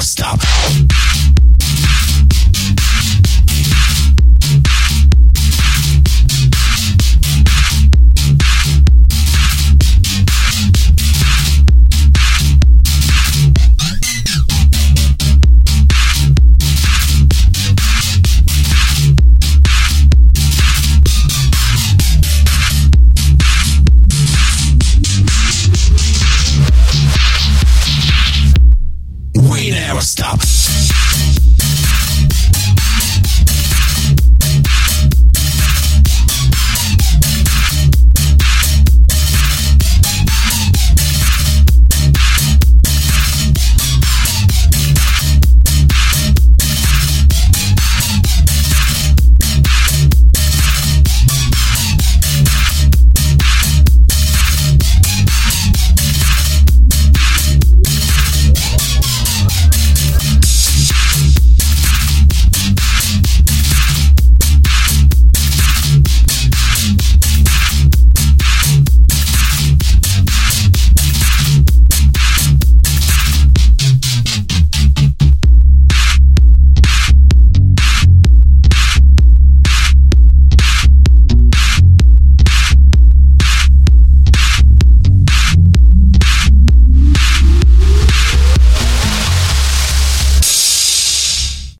stop. Stop.